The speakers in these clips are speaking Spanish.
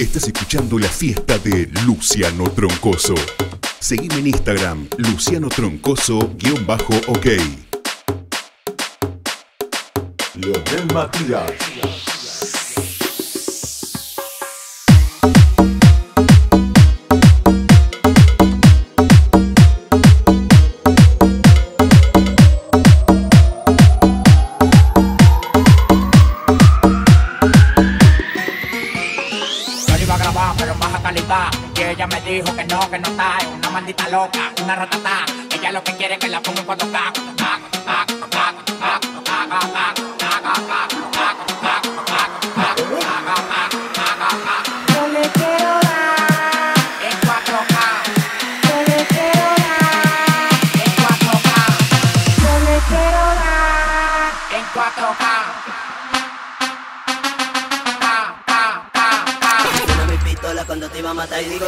Estás escuchando la fiesta de Luciano Troncoso. Seguime en Instagram, Luciano Troncoso-OK. Leonel Matías. Y ella me dijo que no, que no está. Es una maldita loca, una ratata. Ella lo que quiere es que la ponga en 4K. Yo le quiero dar, En 4K, yo le quiero dar, en 4K, yo le quiero dar. en 4K. Cuando te iba a matar y digo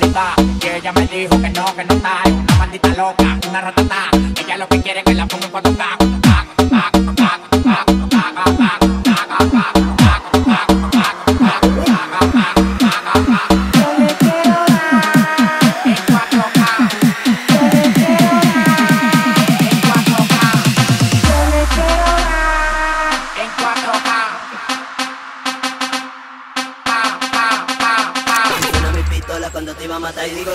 Y ella me dijo que no, que no está. Es una maldita loca, una ratata. Ella lo que quiere es que la ponga en 4K. cuando te iba a matar y digo...